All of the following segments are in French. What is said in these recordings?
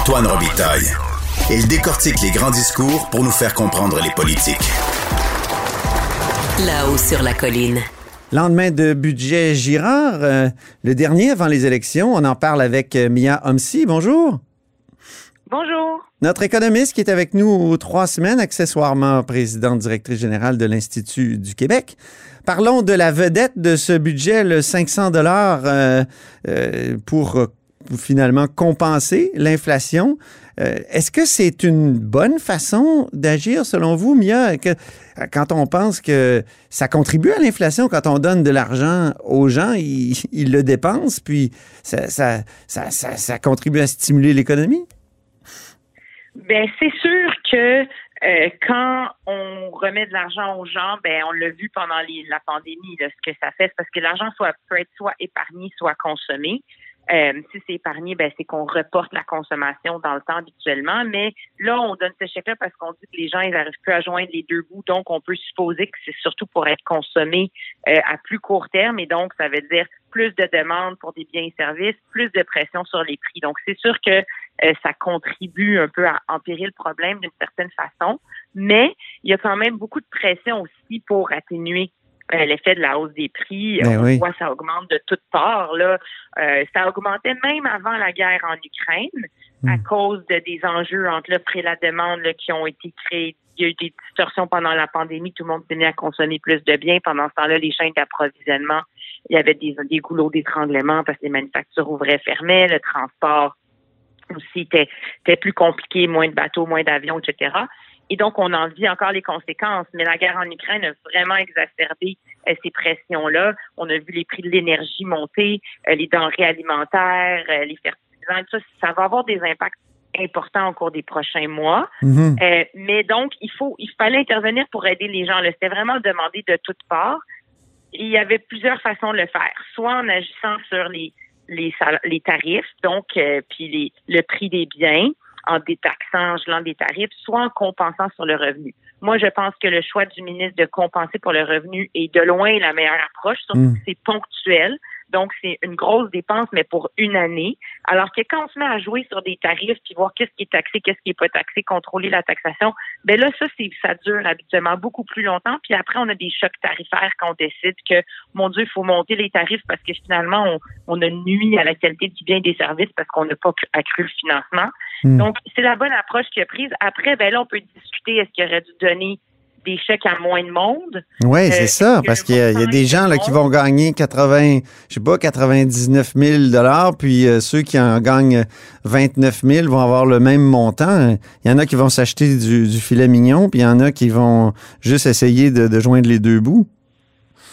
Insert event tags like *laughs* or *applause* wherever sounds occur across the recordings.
Antoine Robitaille. Il décortique les grands discours pour nous faire comprendre les politiques. Là-haut sur la colline. Lendemain de budget Girard, euh, le dernier avant les élections, on en parle avec euh, Mia Homsi. Bonjour. Bonjour. Notre économiste qui est avec nous trois semaines, accessoirement présidente directrice générale de l'Institut du Québec. Parlons de la vedette de ce budget, le 500 dollars euh, pour finalement compenser l'inflation. Est-ce que c'est une bonne façon d'agir selon vous, Mia, que, quand on pense que ça contribue à l'inflation, quand on donne de l'argent aux gens, ils, le dépensent, puis ça, contribue à stimuler l'économie? Bien, c'est sûr que euh, quand on remet de l'argent aux gens, ben on l'a vu pendant la pandémie, ce que ça fait, c'est parce que l'argent soit peut être soit épargné, soit consommé. Euh, si c'est épargné, ben c'est qu'on reporte la consommation dans le temps habituellement. Mais là, on donne ce chèque-là parce qu'on dit que les gens ils n'arrivent plus à joindre les deux bouts. Donc, on peut supposer que c'est surtout pour être consommé euh, à plus court terme. Et donc, ça veut dire plus de demandes pour des biens et services, plus de pression sur les prix. Donc, c'est sûr que euh, ça contribue un peu à empirer le problème d'une certaine façon. Mais il y a quand même beaucoup de pression aussi pour atténuer l'effet de la hausse des prix. Ben on oui. voit ça augmente de toutes parts. Là. Euh, ça augmentait même avant la guerre en Ukraine à Mm. cause de des enjeux entre l'offre et la demande là, qui ont été créés. Il y a eu des distorsions pendant la pandémie. Tout le monde tenait à consommer plus de biens. Pendant ce temps-là, les chaînes d'approvisionnement, il y avait des, des goulots d'étranglement parce que les manufactures ouvraient, fermaient. Le transport aussi était, était plus compliqué, moins de bateaux, moins d'avions, etc. Et donc, on en vit encore les conséquences. Mais la guerre en Ukraine a vraiment exacerbé euh, ces pressions-là. On a vu les prix de l'énergie monter, euh, les denrées alimentaires, euh, les fertilisants, tout ça. Ça va avoir des impacts importants au cours des prochains mois. Mhm. Mais donc, il faut, il fallait intervenir pour aider les gens. C'était vraiment demandé de toutes parts. Il y avait plusieurs façons de le faire. Soit en agissant sur les, les, tarifs, donc, puis les, le prix des biens, en détaxant, en gelant des tarifs, soit en compensant sur le revenu. Moi, je pense que le choix du ministre de compenser pour le revenu est de loin la meilleure approche, surtout Mm. que c'est ponctuel. Donc, c'est une grosse dépense, mais pour une année. Alors que quand on se met à jouer sur des tarifs, puis voir qu'est-ce qui est taxé, qu'est-ce qui est pas taxé, contrôler la taxation, ben là, ça, c'est, ça dure habituellement beaucoup plus longtemps. Puis après, on a des chocs tarifaires quand on décide que, mon Dieu, il faut monter les tarifs parce que finalement, on, on a nuit à la qualité du bien et des services parce qu'on n'a pas cru- accru le financement. Mm. Donc, c'est la bonne approche qui a prise. Après, ben là, on peut discuter est-ce qu'il aurait dû donner des chèques à moins de monde? Oui, Euh, c'est ça, parce qu'il y, a- y des gens là, qui vont gagner 80, je sais pas, 99 000 dollars, puis euh, ceux qui en gagnent 29 000 vont avoir le même montant. Il y en a qui vont s'acheter du, du filet mignon, puis il y en a qui vont juste essayer de, de joindre les deux bouts.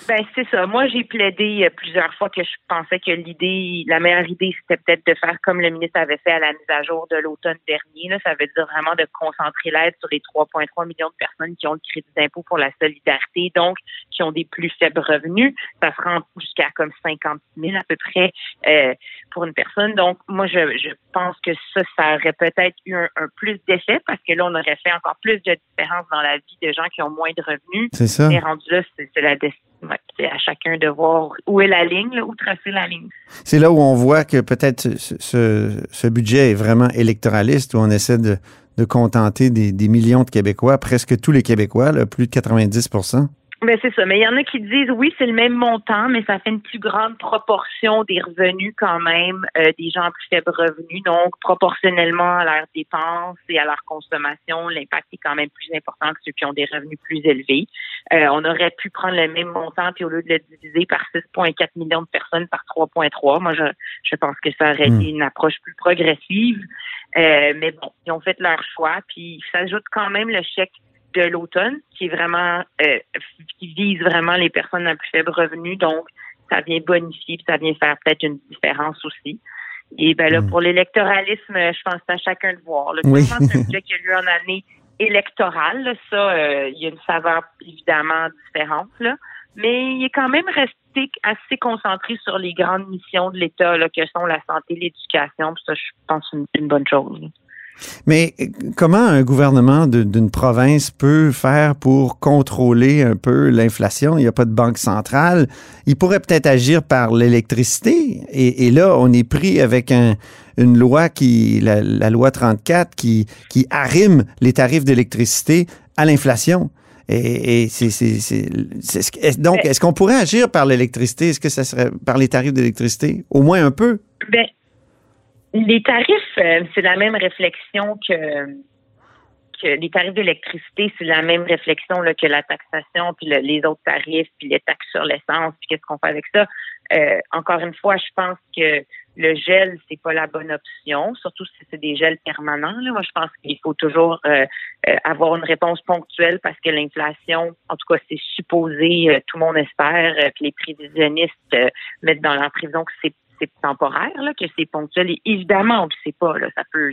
Ben c'est ça. Moi, j'ai plaidé euh, plusieurs fois que je pensais que l'idée, la meilleure idée, c'était peut-être de faire comme le ministre avait fait à la mise à jour de l'automne dernier. Là. Ça veut dire vraiment de concentrer l'aide sur les 3,3 millions de personnes qui ont le crédit d'impôt pour la solidarité, donc qui ont des plus faibles revenus. Ça se rend jusqu'à comme 50 000 à peu près euh, pour une personne. Donc, moi, je, je pense que ça, ça aurait peut-être eu un, un plus d'effet parce que là, on aurait fait encore plus de différence dans la vie de gens qui ont moins de revenus. C'est ça. Et rendu là, c'est la destinée. C'est à chacun de voir où est la ligne, où tracer la ligne. C'est là où on voit que peut-être ce, budget est vraiment électoraliste, où on essaie de, contenter des, millions de Québécois, presque tous les Québécois, plus de 90 Ben c'est ça. Mais il y en a qui disent oui, c'est le même montant, mais ça fait une plus grande proportion des revenus quand même euh, des gens à plus faibles revenus. Donc, proportionnellement à leurs dépenses et à leur consommation, l'impact est quand même plus important que ceux qui ont des revenus plus élevés. Euh, on aurait pu prendre le même montant, puis au lieu de le diviser par 6,4 millions de personnes par 3,3, moi je, je pense que ça aurait été une approche plus progressive. Euh, mais bon, ils ont fait leur choix, puis ça ajoute quand même le chèque de l'automne, qui est vraiment euh, qui vise vraiment les personnes à plus faible revenu. Donc, ça vient bonifier, puis ça vient faire peut-être une différence aussi. Et ben là, pour l'électoralisme, je pense que c'est à chacun de voir. Le Oui. c'est un budget qui a lieu en année électorale. là. Ça, euh, il y a une saveur évidemment différente. Là. Mais il est quand même resté assez concentré sur les grandes missions de l'État, là, que sont la santé, l'éducation. Puis ça, je pense que c'est une bonne chose. Mais euh, comment un gouvernement d'une province peut faire pour contrôler un peu l'inflation? Il n'y a pas de banque centrale. Il pourrait peut-être agir par l'électricité. Et, et là, on est pris avec un- une loi qui, la, la loi 34, qui, qui arrime les tarifs d'électricité à l'inflation. Et, et c'est, est- donc, est-ce qu'on pourrait agir par l'électricité? Est-ce que ça serait par les tarifs d'électricité? Au moins un peu. Ben, les tarifs, euh, c'est la même réflexion que, que les tarifs d'électricité, c'est la même réflexion là, que la taxation, puis le- les autres tarifs, puis les taxes sur l'essence, puis qu'est-ce qu'on fait avec ça. Euh, encore une fois, je pense que le gel, c'est pas la bonne option, surtout si c'est des gels permanents. Là. Moi, je pense qu'il faut toujours euh, euh, avoir une réponse ponctuelle parce que l'inflation, en tout cas, c'est supposé, euh, tout le monde espère que les prévisionnistes mettent dans leur prévision que c'est c'est temporaire, là, que c'est ponctuel. Et évidemment, on ne sait pas, là, ça peut.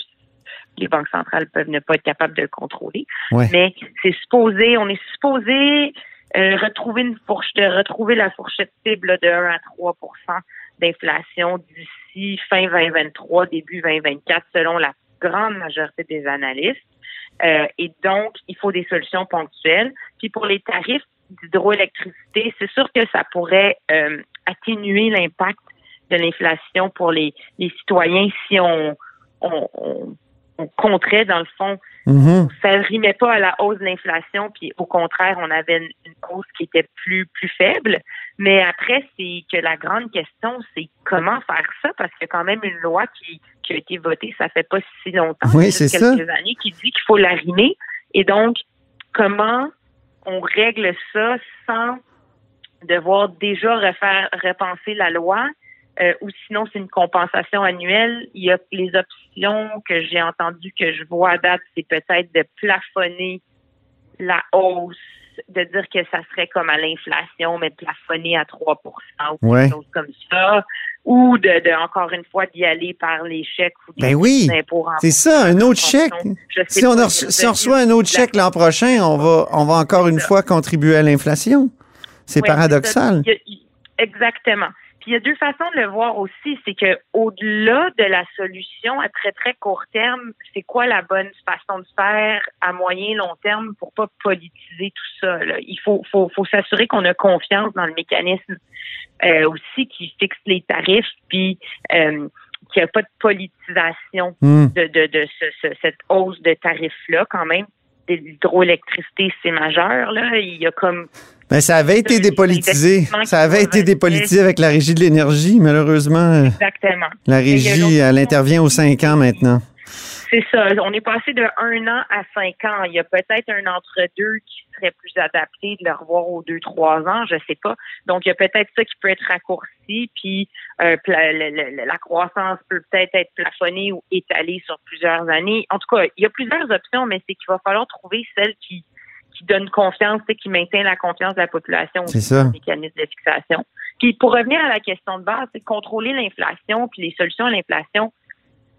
Les banques centrales peuvent ne pas être capables de le contrôler. Ouais. Mais c'est supposé, on est supposé euh, retrouver une fourche, de retrouver la fourchette cible de 1 à 3% d'inflation d'ici fin 2023, début 2024, selon la grande majorité des analystes. Euh, et donc, il faut des solutions ponctuelles. Puis pour les tarifs d'hydroélectricité, c'est sûr que ça pourrait euh, atténuer l'impact de l'inflation pour les, les citoyens si on, on, on, on compterait, dans le fond, Mhm. ça ne rimait pas à la hausse de l'inflation, puis au contraire, on avait une, une hausse qui était plus plus faible. Mais après, c'est que la grande question, c'est comment faire ça, parce qu'il y a quand même une loi qui, qui a été votée, ça fait pas si longtemps, Oui, ça. quelques années, qui dit qu'il faut l'arrimer. Et donc, comment on règle ça sans devoir déjà refaire repenser la loi? Euh, ou sinon c'est une compensation annuelle. Il y a les options que j'ai entendues, que je vois à date, c'est peut-être de plafonner la hausse, de dire que ça serait comme à l'inflation, mais de plafonner à 3% ou Ouais. quelque chose comme ça. Ou de, de encore une fois d'y aller par les chèques ou des Ben oui, impôts C'est ça, un autre chèque. Si on, si reçoit un autre chèque l'an prochain, on va, on va encore une ça. fois contribuer à l'inflation. C'est Ouais, paradoxal. exactement. Puis il y a deux façons de le voir aussi, c'est que au-delà de la solution à très très court terme, c'est quoi la bonne façon de faire à moyen long terme pour pas politiser tout ça. là? Il faut faut, faut s'assurer qu'on a confiance dans le mécanisme euh, aussi qui fixe les tarifs, puis euh, qu'il n'y a pas de politisation Hmm. de, de, de ce- ce- cette hausse de tarifs-là quand même. L'hydroélectricité, c'est majeur. Là. Il y a comme Ben, ça avait été dépolitisé. Ça avait été dépolitisé avec la régie de l'énergie. Malheureusement, exactement. la régie, elle intervient aux cinq ans maintenant. C'est ça. On est passé de un an à cinq ans. Il y a peut-être un entre-deux qui serait plus adapté de le revoir aux deux, trois ans, je sais pas. Donc, il y a peut-être ça qui peut être raccourci, puis euh, la croissance peut peut-être être plafonnée ou étalée sur plusieurs années. En tout cas, il y a plusieurs options, mais c'est qu'il va falloir trouver celle qui, qui donne confiance, qui maintient la confiance de la population le mécanisme de fixation. Puis pour revenir à la question de base, c'est contrôler l'inflation puis les solutions à l'inflation.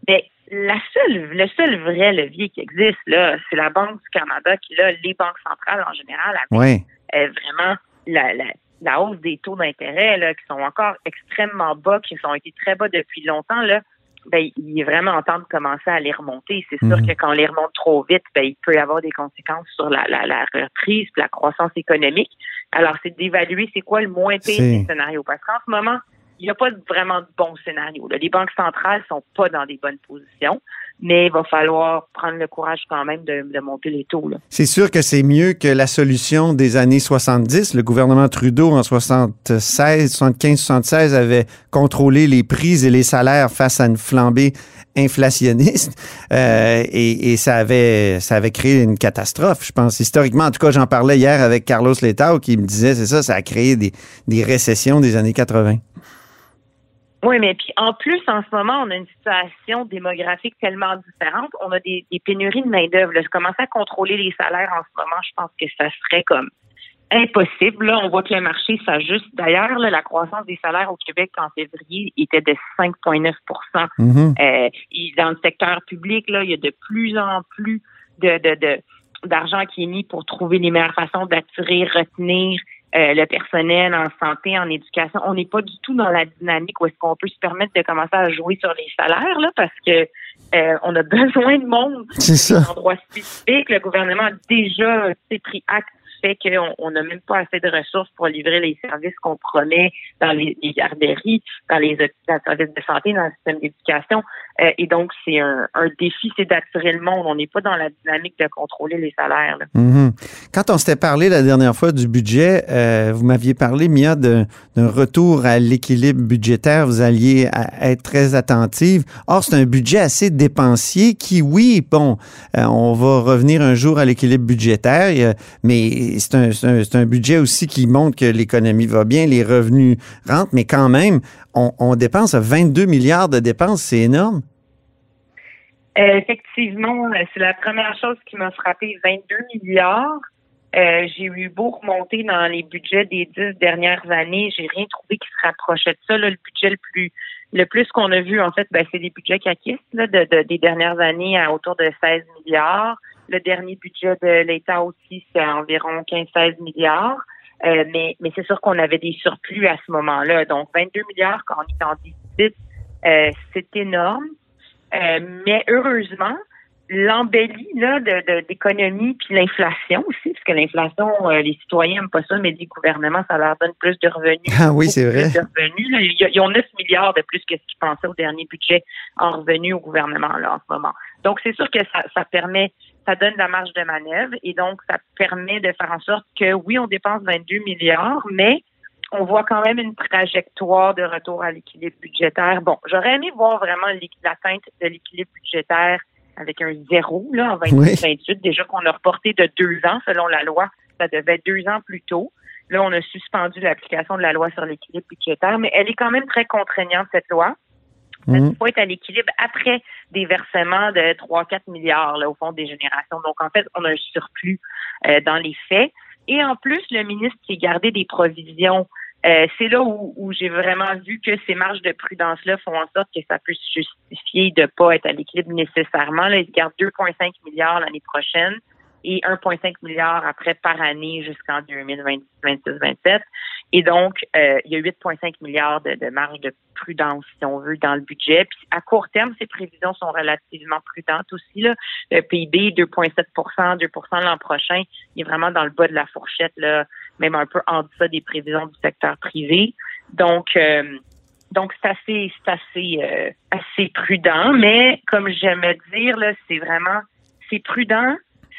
Ben, la seule, le seul vrai levier qui existe, là, c'est la Banque du Canada qui, là, les banques centrales en général, avec Oui. euh, vraiment la, la, la hausse des taux d'intérêt, là, qui sont encore extrêmement bas, qui ont été très bas depuis longtemps, là, ben, il est vraiment temps de commencer à les remonter. C'est sûr Mhm. que quand on les remonte trop vite, ben, il peut y avoir des conséquences sur la, la, la reprise, la croissance économique. Alors, c'est d'évaluer c'est quoi le moins pire des scénarios. Parce qu'en ce moment, n'y a pas vraiment de bon scénario. Les banques centrales sont pas dans des bonnes positions mais il va falloir prendre le courage quand même de, monter les taux. C'est sûr que c'est mieux que la solution des années 70. Le gouvernement Trudeau, en 76, 75, 76, avait contrôlé les prix et les salaires face à une flambée inflationniste euh, et, ça avait ça avait créé une catastrophe je pense historiquement en tout cas j'en parlais hier avec Carlos Letao qui me disait c'est ça ça a créé des, des récessions des années 80 oui, mais puis en plus, en ce moment, on a une situation démographique tellement différente. On a des, pénuries de main-d'œuvre. Commencer à contrôler les salaires en ce moment, je pense que ça serait comme impossible. Là, on voit que le marché s'ajuste. D'ailleurs, la croissance des salaires au Québec en février était de 5,9 mm-hmm. euh, Dans le secteur public, là, il y a de plus en plus de, de, d'argent qui est mis pour trouver les meilleures façons d'attirer, retenir euh, le personnel en santé, en éducation. On n'est pas du tout dans la dynamique où est-ce qu'on peut se permettre de commencer à jouer sur les salaires, là, parce que euh, on a *laughs* besoin de monde. C'est ça. endroits spécifiques. Le gouvernement a déjà pris acte fait qu'on n'a même pas assez de ressources pour livrer les services qu'on promet dans les, garderies, dans les, services de santé, dans le système d'éducation. Euh, et donc, c'est un, défi, c'est d'attirer le monde. On n'est pas dans la dynamique de contrôler les salaires. Mm-hmm. Quand on s'était parlé la dernière fois du budget, euh, vous m'aviez parlé, Mia, d'un retour à l'équilibre budgétaire. Vous alliez être très attentive. Or, c'est un budget assez dépensier qui, oui, bon, euh, on va revenir un jour à l'équilibre budgétaire, mais c'est un, budget aussi qui montre que l'économie va bien, les revenus rentrent, mais quand même, on, dépense 22 milliards de dépenses, c'est énorme. Euh, effectivement, c'est la première chose qui m'a frappé, 22 milliards. Euh, j'ai eu beau remonter dans les budgets des dix dernières années, j'ai rien trouvé qui se rapprochait de ça. le budget le plus le plus qu'on a vu, en fait, ben, c'est des budgets qui là, des dernières années à autour de 16 milliards. Le dernier budget de l'État aussi, c'est environ 15-16 milliards. Euh, mais mais c'est sûr qu'on avait des surplus à ce moment-là. Donc, 22 milliards quand on est en déficit, euh, c'est énorme. Euh, mais heureusement, l'embellie là de d'économie puis l'inflation aussi parce que l'inflation les citoyens n'aiment pas ça mais les gouvernements ça leur donne plus de revenus. Ah oui c'est vrai. Revenus. Ils, ont 9 milliards de plus que ce qu'ils pensaient au dernier budget en revenus au gouvernement là en ce moment. Donc c'est sûr que ça, ça permet ça donne de la marge de manœuvre et donc ça permet de faire en sorte que oui, on dépense 22 milliards, mais on voit quand même une trajectoire de retour à l'équilibre budgétaire. Bon, j'aurais aimé voir vraiment l'atteinte de l'équilibre budgétaire avec un zéro là, en 2028. Déjà qu'on a reporté de deux ans selon la loi, ça devait être deux ans plus tôt. Là, on a suspendu l'application de la loi sur l'équilibre budgétaire, mais elle est quand même très contraignante, cette loi. Mmh. être à l'équilibre après des versements de 3-4 milliards là, au fond des générations. Donc, en fait, on a un surplus euh, dans les faits. Et en plus, le ministre qui a gardé des provisions. Euh, c'est là où, j'ai vraiment vu que ces marges de prudence-là font en sorte que ça peut se justifier de ne pas être à l'équilibre nécessairement. Là, il garde 2,5 milliards l'année prochaine et 1,5 milliard après par année jusqu'en 2026-27. Et donc, euh, il y a 8,5 milliards de, de, marge de prudence, si on veut, dans le budget. Puis à court terme, ces prévisions sont relativement prudentes aussi. Là. Le PIB, 2,7% 2% l'an prochain, il est vraiment dans le bas de la fourchette, là, même un peu en deçà des prévisions du secteur privé. Donc, euh, donc c'est assez, assez, euh, assez prudent. Mais comme j'aime dire, c'est vraiment, c'est prudent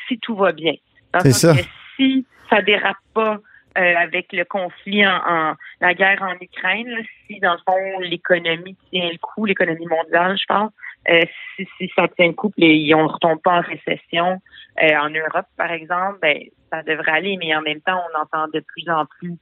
si tout va bien. C'est ça. si ça dérape pas euh, avec le conflit en, la guerre en Ukraine, si dans le fond l'économie tient le coup, l'économie mondiale, je pense, euh, si, si, ça tient le coup, et on ne retombe pas en récession euh, en Europe, par exemple, ben ça devrait aller, mais en même temps, on entend de plus en plus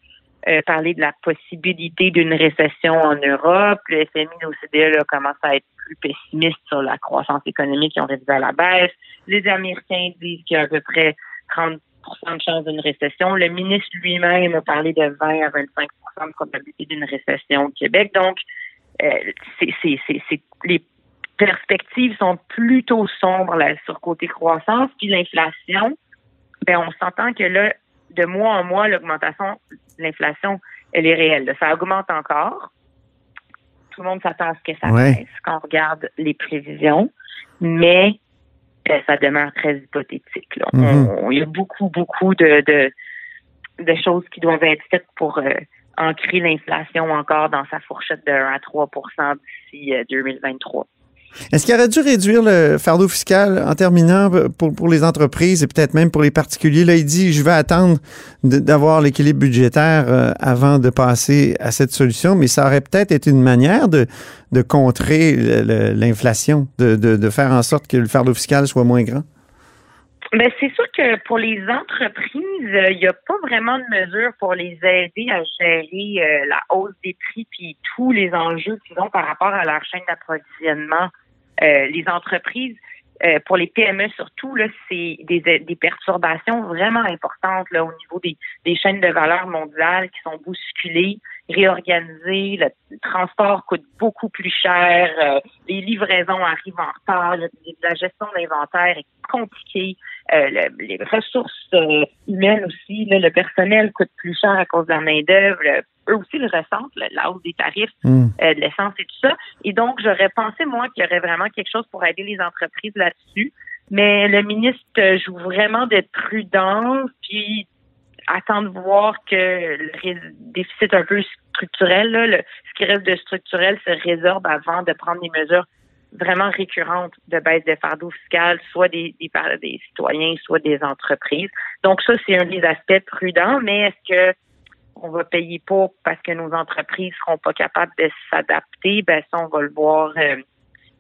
parler de la possibilité d'une récession en Europe. Le FMI, l'OCDE commence à être plus pessimiste sur la croissance économique qui ont révisé à la baisse. Les Américains disent qu'il y a à peu près 30% de chance d'une récession. Le ministre lui-même a parlé de 20 à 25% de probabilité d'une récession au Québec. Donc, euh, les perspectives sont plutôt sombres là, sur côté croissance. Puis l'inflation, ben, on s'entend que là, de mois en mois, l'augmentation de l'inflation, elle est réelle. Ça augmente encore. Tout le monde s'attend à ce que ça baisse quand on regarde les prévisions. Mais euh, ça demeure très hypothétique. Mhm. il y a beaucoup, beaucoup de, de, choses qui doivent être faites pour, euh, ancrer l'inflation encore dans sa fourchette de 1 à 3% d'ici 2023. Est-ce qu'il aurait dû réduire le fardeau fiscal en terminant pour, pour les entreprises et peut-être même pour les particuliers? Là, il dit, je vais attendre d'avoir l'équilibre budgétaire euh, avant de passer à cette solution, mais ça aurait peut-être été une manière de, contrer l'inflation, de, de faire en sorte que le fardeau fiscal soit moins grand. Ben, c'est sûr que pour les entreprises, il n'y a pas vraiment de mesures pour les aider à gérer euh, la hausse des prix puis tous les enjeux qu'ils ont par rapport à leur chaîne d'approvisionnement. Euh, les entreprises, euh, pour les PME surtout, là, c'est des, des perturbations vraiment importantes là, au niveau des, des chaînes de valeur mondiales qui sont bousculées, réorganisées. Le transport coûte beaucoup plus cher. Euh, les livraisons arrivent en retard. la gestion d'inventaire est compliquée. les ressources humaines aussi, le personnel coûte plus cher à cause de la main-d'œuvre eux aussi le ressentent, la hausse des tarifs hmm. euh, de l'essence et tout ça. Et donc, j'aurais pensé, moi, qu'il y aurait vraiment quelque chose pour aider les entreprises là-dessus. Mais le ministre joue vraiment de prudence, puis attend de voir que le déficit un peu structurel, ce qui reste de structurel se résorbe avant de prendre des mesures vraiment récurrentes de baisse de fardeau fiscal, soit des, des, citoyens, soit des entreprises. Donc ça, c'est un des aspects prudents, mais est-ce que on va payer pour parce que nos entreprises seront pas capables de s'adapter, ben ça, on va le voir euh,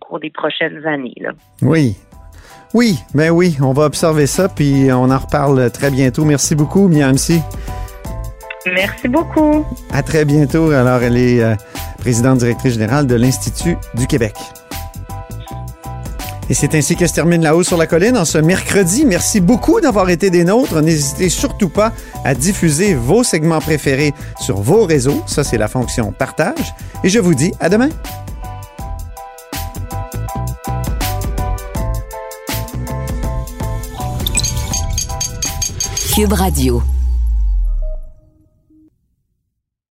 au cours des prochaines années. Oui. Oui, ben oui, on va observer ça, puis on en reparle très bientôt. Merci beaucoup, Miamsi. Merci beaucoup. À très bientôt. Alors, elle est euh, présidente directrice générale de l'Institut du Québec. Et c'est ainsi que se termine La Haut sur la Colline en ce mercredi. Merci beaucoup d'avoir été des nôtres. N'hésitez surtout pas à diffuser vos segments préférés sur vos réseaux. Ça, c'est la fonction partage. Et je vous dis à demain. Cube Radio.